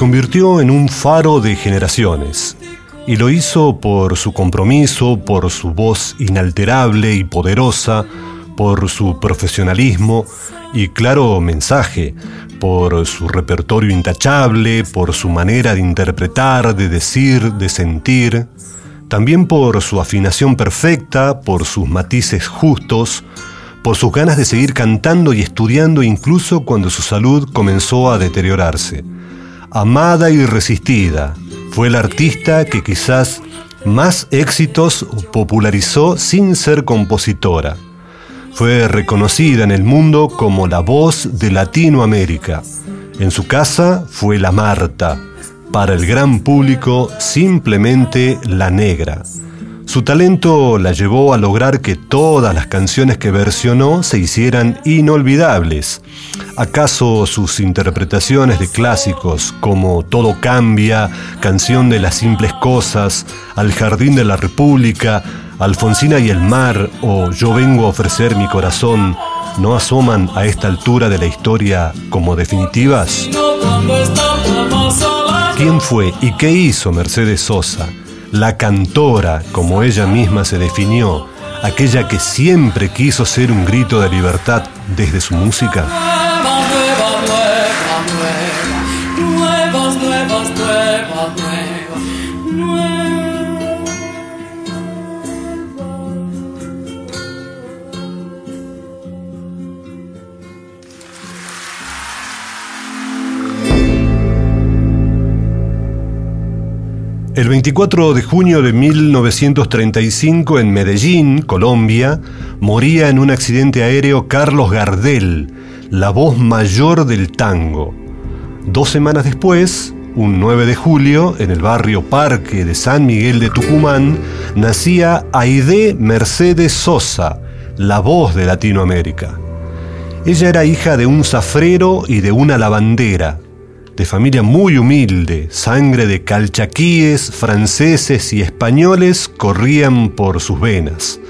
Convirtió en un faro de generaciones y lo hizo por su compromiso, por su voz inalterable y poderosa, por su profesionalismo y claro mensaje, por su repertorio intachable, por su manera de interpretar, de decir, de sentir, también por su afinación perfecta, por sus matices justos, por sus ganas de seguir cantando y estudiando incluso cuando su salud comenzó a deteriorarse. Amada y resistida, fue la artista que quizás más éxitos popularizó sin ser compositora. Fue reconocida en el mundo como la voz de Latinoamérica. En su casa fue la Marta, para el gran público simplemente la negra. Su talento la llevó a lograr que todas las canciones que versionó se hicieran inolvidables. ¿Acaso sus interpretaciones de clásicos como Todo cambia, Canción de las simples cosas, Al jardín de la República, Alfonsina y el mar o Yo vengo a ofrecer mi corazón no asoman a esta altura de la historia como definitivas? ¿Quién fue y qué hizo Mercedes Sosa? La cantora, como ella misma se definió, aquella que siempre quiso ser un grito de libertad desde su música? El 24 de junio de 1935 en Medellín, Colombia, moría en un accidente aéreo Carlos Gardel, la voz mayor del tango. Dos semanas después, un 9 de julio, en el barrio Parque de San Miguel de Tucumán, nacía Aide Mercedes Sosa, la voz de Latinoamérica. Ella era hija de un zafrero y de una lavandera, de familia muy humilde, sangre de calchaquíes, franceses y españoles corrían por sus venas.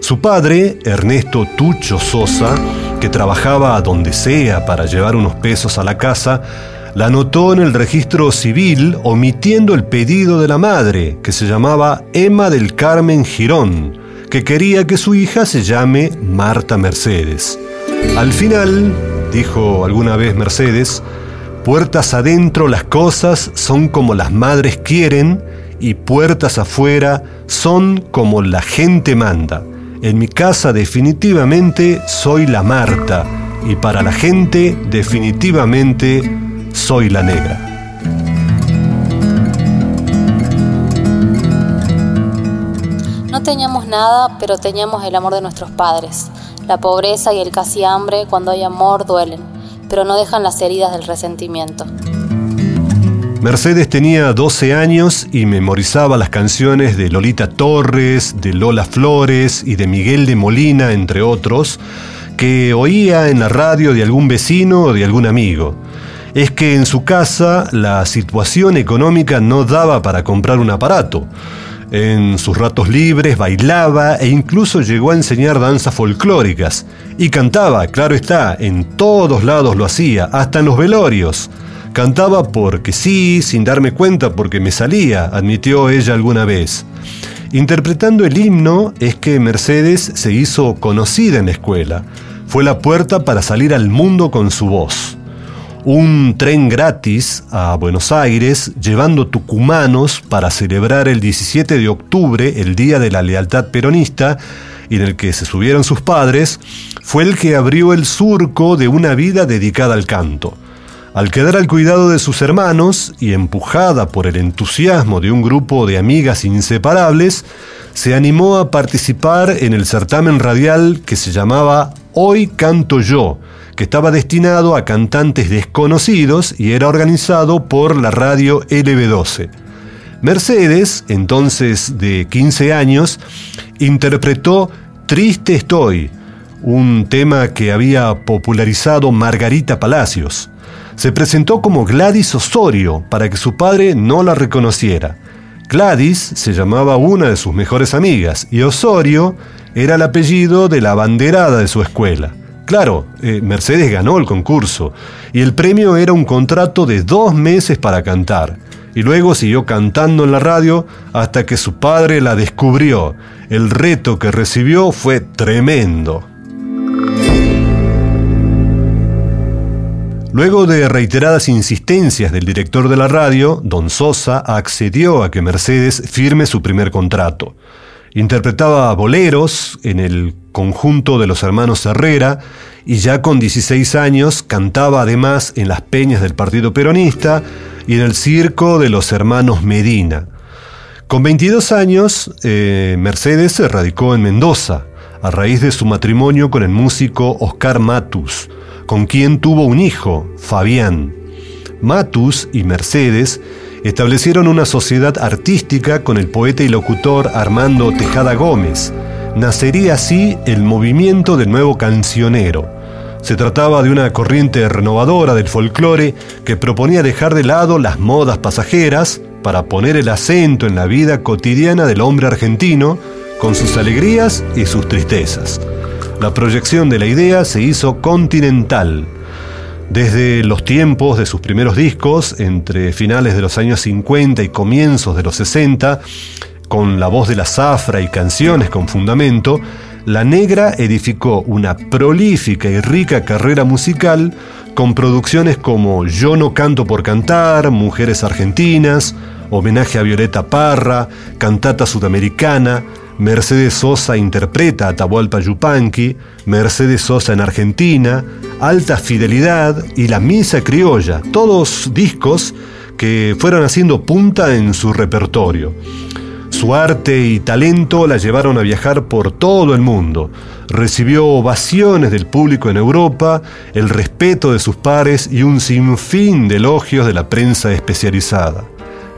Su padre, Ernesto Tucho Sosa, que trabajaba donde sea para llevar unos pesos a la casa, la anotó en el registro civil omitiendo el pedido de la madre, que se llamaba Emma del Carmen Girón, que quería que su hija se llame Marta Mercedes. Al final, dijo alguna vez Mercedes, Puertas adentro las cosas son como las madres quieren y puertas afuera son como la gente manda. En mi casa definitivamente soy la Marta y para la gente definitivamente soy la negra. No teníamos nada, pero teníamos el amor de nuestros padres. La pobreza y el casi hambre, cuando hay amor, duelen, pero no dejan las heridas del resentimiento. Mercedes tenía 12 años y memorizaba las canciones de Lolita Torres, de Lola Flores y de Miguel de Molina, entre otros, que oía en la radio de algún vecino o de algún amigo. Es que en su casa la situación económica no daba para comprar un aparato. En sus ratos libres bailaba e incluso llegó a enseñar danzas folclóricas. Y cantaba, claro está, en todos lados lo hacía, hasta en los velorios. Cantaba porque sí, sin darme cuenta porque me salía, admitió ella alguna vez. Interpretando el himno es que Mercedes se hizo conocida en la escuela. Fue la puerta para salir al mundo con su voz. Un tren gratis a Buenos Aires llevando tucumanos para celebrar el 17 de octubre, el Día de la Lealtad Peronista, y en el que se subieron sus padres, fue el que abrió el surco de una vida dedicada al canto. Al quedar al cuidado de sus hermanos y empujada por el entusiasmo de un grupo de amigas inseparables, se animó a participar en el certamen radial que se llamaba Hoy Canto Yo, que estaba destinado a cantantes desconocidos y era organizado por la radio LB12. Mercedes, entonces de 15 años, interpretó Triste Estoy, un tema que había popularizado Margarita Palacios se presentó como Gladys Osorio para que su padre no la reconociera. Gladys se llamaba una de sus mejores amigas y Osorio era el apellido de la banderada de su escuela. Claro, eh, Mercedes ganó el concurso y el premio era un contrato de dos meses para cantar. Y luego siguió cantando en la radio hasta que su padre la descubrió. El reto que recibió fue tremendo. Luego de reiteradas insistencias del director de la radio, don Sosa accedió a que Mercedes firme su primer contrato. Interpretaba boleros en el conjunto de los hermanos Herrera y ya con 16 años cantaba además en las peñas del Partido Peronista y en el circo de los hermanos Medina. Con 22 años, eh, Mercedes se radicó en Mendoza, a raíz de su matrimonio con el músico Oscar Matus, con quien tuvo un hijo, Fabián. Matus y Mercedes establecieron una sociedad artística con el poeta y locutor Armando Tejada Gómez. Nacería así el movimiento del nuevo cancionero. Se trataba de una corriente renovadora del folclore que proponía dejar de lado las modas pasajeras para poner el acento en la vida cotidiana del hombre argentino, con sus alegrías y sus tristezas. La proyección de la idea se hizo continental. Desde los tiempos de sus primeros discos, entre finales de los años 50 y comienzos de los 60, con la voz de la zafra y canciones con fundamento, La Negra edificó una prolífica y rica carrera musical con producciones como Yo no canto por cantar, Mujeres Argentinas, Homenaje a Violeta Parra, Cantata Sudamericana, Mercedes Sosa interpreta a Atahualpa Yupanqui, Mercedes Sosa en Argentina, Alta Fidelidad y La Misa Criolla, todos discos que fueron haciendo punta en su repertorio. Su arte y talento la llevaron a viajar por todo el mundo. Recibió ovaciones del público en Europa, el respeto de sus pares y un sinfín de elogios de la prensa especializada.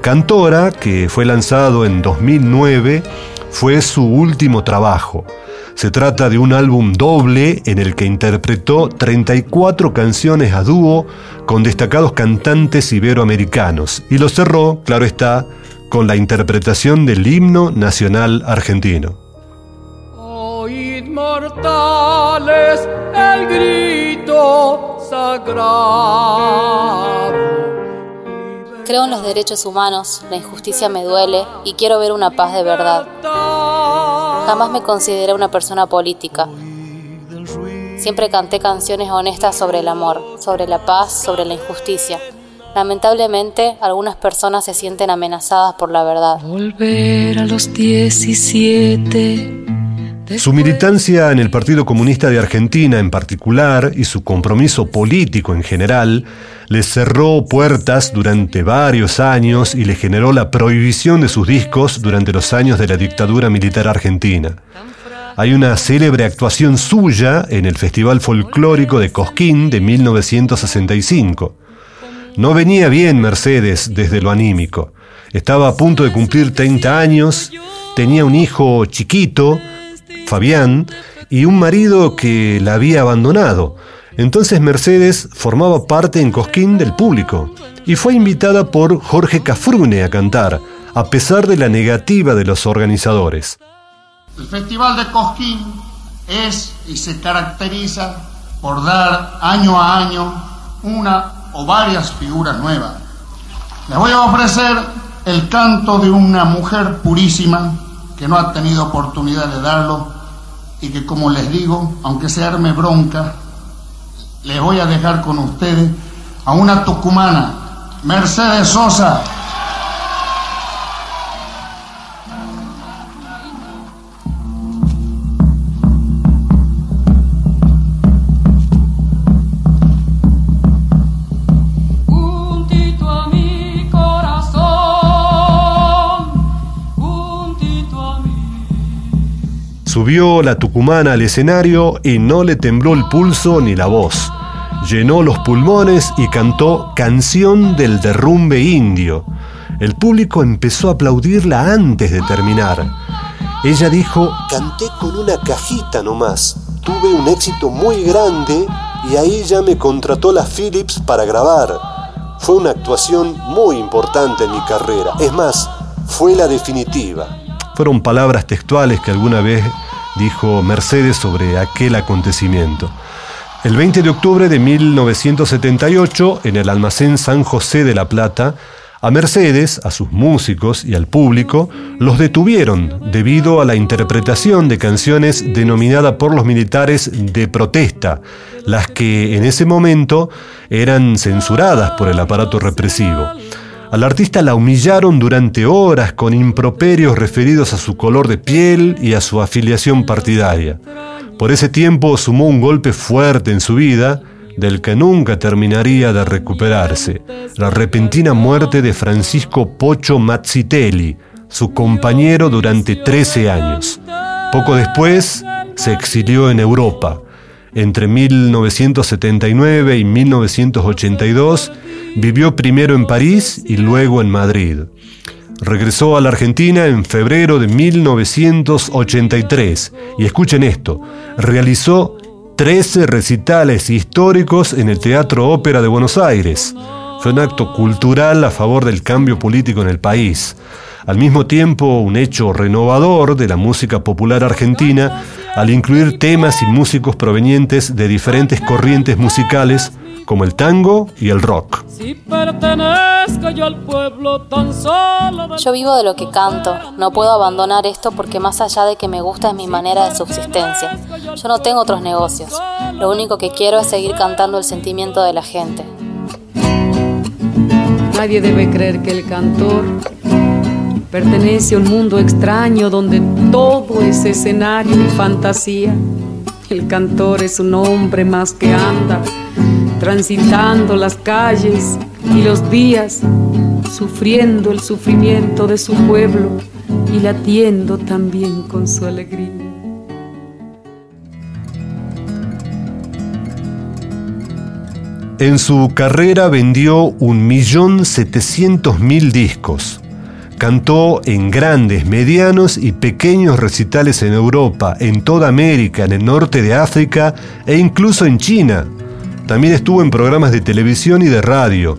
Cantora, que fue lanzado en 2009, fue su último trabajo. Se trata de un álbum doble en el que interpretó 34 canciones a dúo con destacados cantantes iberoamericanos y lo cerró, claro está, con la interpretación del himno nacional argentino. Oíd mortales el grito sagrado Creo en los derechos humanos, la injusticia me duele y quiero ver una paz de verdad. Jamás me consideré una persona política. Siempre canté canciones honestas sobre el amor, sobre la paz, sobre la injusticia. Lamentablemente, algunas personas se sienten amenazadas por la verdad. Volver a los 17 su militancia en el Partido Comunista de Argentina en particular y su compromiso político en general le cerró puertas durante varios años y le generó la prohibición de sus discos durante los años de la dictadura militar argentina. Hay una célebre actuación suya en el Festival Folclórico de Cosquín de 1965. No venía bien Mercedes desde lo anímico. Estaba a punto de cumplir 30 años, tenía un hijo chiquito, Fabián, y un marido que la había abandonado. Entonces Mercedes formaba parte en Cosquín del público y fue invitada por Jorge Cafrune a cantar, a pesar de la negativa de los organizadores. El Festival de Cosquín es y se caracteriza por dar año a año una o varias figuras nuevas. Les voy a ofrecer el canto de una mujer purísima que no ha tenido oportunidad de darlo y que como les digo, aunque se arme bronca, les voy a dejar con ustedes a una tucumana, Mercedes Sosa. Subió la tucumana al escenario y no le tembló el pulso ni la voz. Llenó los pulmones y cantó Canción del Derrumbe Indio. El público empezó a aplaudirla antes de terminar. Ella dijo, canté con una cajita nomás. Tuve un éxito muy grande y ahí ya me contrató la Philips para grabar. Fue una actuación muy importante en mi carrera. Es más, fue la definitiva. Fueron palabras textuales que alguna vez dijo Mercedes sobre aquel acontecimiento. El 20 de octubre de 1978, en el almacén San José de la Plata, a Mercedes, a sus músicos y al público los detuvieron debido a la interpretación de canciones denominada por los militares de protesta, las que en ese momento eran censuradas por el aparato represivo. Al artista la humillaron durante horas con improperios referidos a su color de piel y a su afiliación partidaria. Por ese tiempo sumó un golpe fuerte en su vida, del que nunca terminaría de recuperarse, la repentina muerte de Francisco Pocho Mazzitelli, su compañero durante 13 años. Poco después se exilió en Europa. Entre 1979 y 1982 Vivió primero en París y luego en Madrid. Regresó a la Argentina en febrero de 1983 y escuchen esto, realizó 13 recitales históricos en el Teatro Ópera de Buenos Aires. Fue un acto cultural a favor del cambio político en el país. Al mismo tiempo, un hecho renovador de la música popular argentina al incluir temas y músicos provenientes de diferentes corrientes musicales como el tango y el rock. Yo vivo de lo que canto, no puedo abandonar esto porque más allá de que me gusta es mi manera de subsistencia. Yo no tengo otros negocios, lo único que quiero es seguir cantando el sentimiento de la gente. Nadie debe creer que el cantor pertenece a un mundo extraño donde todo es escenario y fantasía. El cantor es un hombre más que anda transitando las calles y los días, sufriendo el sufrimiento de su pueblo y latiendo también con su alegría. En su carrera vendió un millón setecientos mil discos. Cantó en grandes, medianos y pequeños recitales en Europa, en toda América, en el norte de África e incluso en China. También estuvo en programas de televisión y de radio.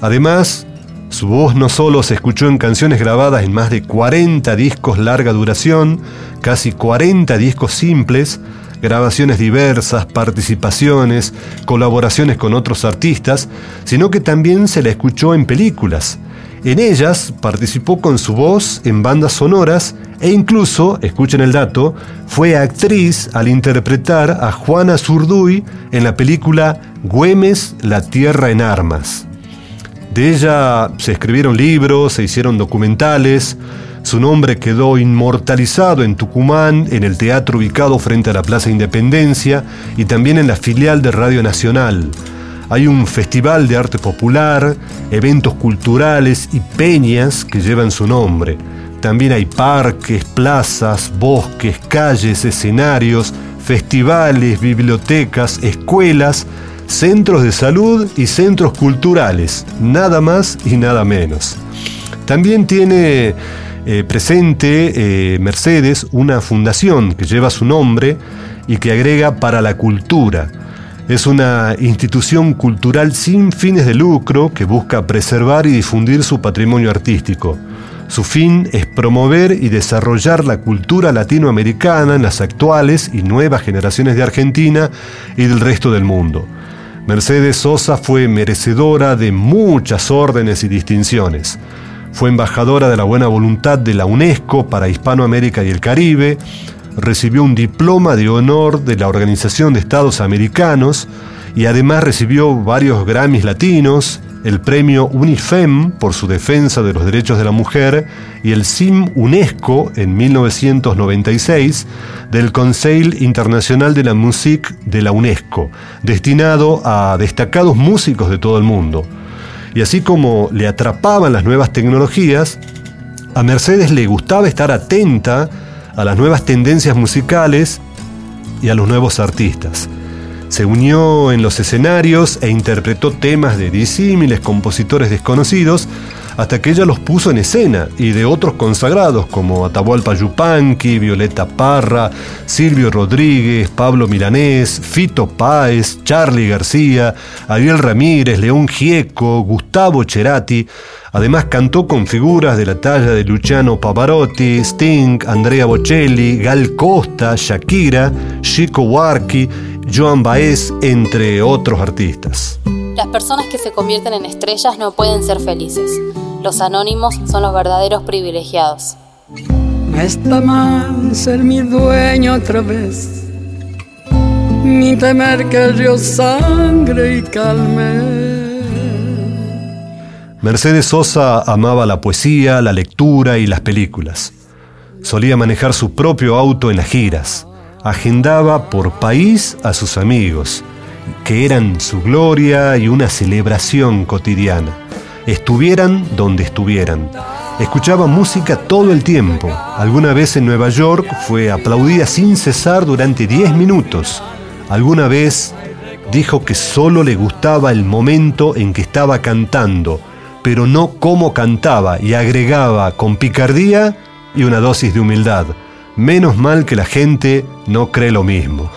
Además, su voz no solo se escuchó en canciones grabadas en más de 40 discos larga duración, casi 40 discos simples, grabaciones diversas, participaciones, colaboraciones con otros artistas, sino que también se la escuchó en películas. En ellas participó con su voz en bandas sonoras e incluso, escuchen el dato, fue actriz al interpretar a Juana Zurduy en la película Güemes, la Tierra en Armas. De ella se escribieron libros, se hicieron documentales, su nombre quedó inmortalizado en Tucumán, en el teatro ubicado frente a la Plaza Independencia y también en la filial de Radio Nacional. Hay un festival de arte popular, eventos culturales y peñas que llevan su nombre. También hay parques, plazas, bosques, calles, escenarios, festivales, bibliotecas, escuelas, centros de salud y centros culturales, nada más y nada menos. También tiene eh, presente eh, Mercedes una fundación que lleva su nombre y que agrega para la cultura es una institución cultural sin fines de lucro que busca preservar y difundir su patrimonio artístico. Su fin es promover y desarrollar la cultura latinoamericana en las actuales y nuevas generaciones de Argentina y del resto del mundo. Mercedes Sosa fue merecedora de muchas órdenes y distinciones. Fue embajadora de la buena voluntad de la UNESCO para Hispanoamérica y el Caribe, recibió un diploma de honor de la Organización de Estados Americanos y además recibió varios Grammys latinos, el premio UNIFEM por su defensa de los derechos de la mujer y el SIM UNESCO en 1996 del Conseil Internacional de la Musique de la UNESCO, destinado a destacados músicos de todo el mundo. Y así como le atrapaban las nuevas tecnologías, a Mercedes le gustaba estar atenta a las nuevas tendencias musicales y a los nuevos artistas. Se unió en los escenarios e interpretó temas de disímiles compositores desconocidos hasta que ella los puso en escena y de otros consagrados como Atahualpa Yupanqui, Violeta Parra, Silvio Rodríguez, Pablo Milanés, Fito Páez, Charlie García, Ariel Ramírez, León Gieco, Gustavo Cerati. Además cantó con figuras de la talla de Luciano Pavarotti, Sting, Andrea Bocelli, Gal Costa, Shakira, Chico Huarqui, Joan Baez, entre otros artistas. Las personas que se convierten en estrellas no pueden ser felices. Los anónimos son los verdaderos privilegiados. No está mal ser mi dueño otra vez, ni temer que el río sangre y calme. Mercedes Sosa amaba la poesía, la lectura y las películas. Solía manejar su propio auto en las giras. Agendaba por país a sus amigos, que eran su gloria y una celebración cotidiana. Estuvieran donde estuvieran. Escuchaba música todo el tiempo. Alguna vez en Nueva York fue aplaudida sin cesar durante 10 minutos. Alguna vez dijo que solo le gustaba el momento en que estaba cantando pero no cómo cantaba y agregaba con picardía y una dosis de humildad. Menos mal que la gente no cree lo mismo.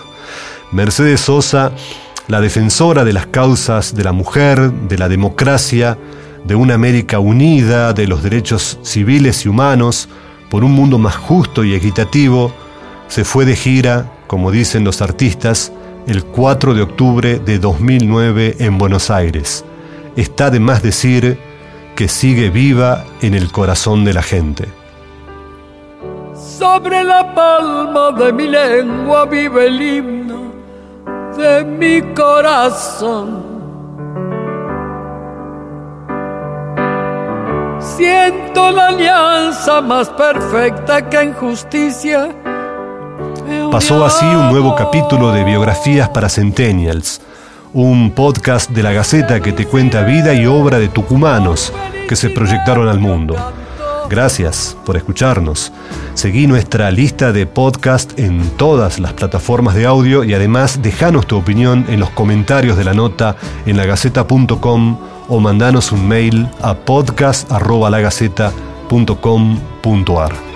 Mercedes Sosa, la defensora de las causas de la mujer, de la democracia, de una América unida, de los derechos civiles y humanos, por un mundo más justo y equitativo, se fue de gira, como dicen los artistas, el 4 de octubre de 2009 en Buenos Aires. Está de más decir que sigue viva en el corazón de la gente. Sobre la palma de mi lengua vive el de mi corazón. Siento la alianza más perfecta que en justicia. Pasó así un nuevo capítulo de biografías para Centennials un podcast de la Gaceta que te cuenta vida y obra de tucumanos que se proyectaron al mundo. Gracias por escucharnos. Seguí nuestra lista de podcast en todas las plataformas de audio y además dejanos tu opinión en los comentarios de la nota en lagaceta.com o mandanos un mail a podcast.lagaceta.com.ar.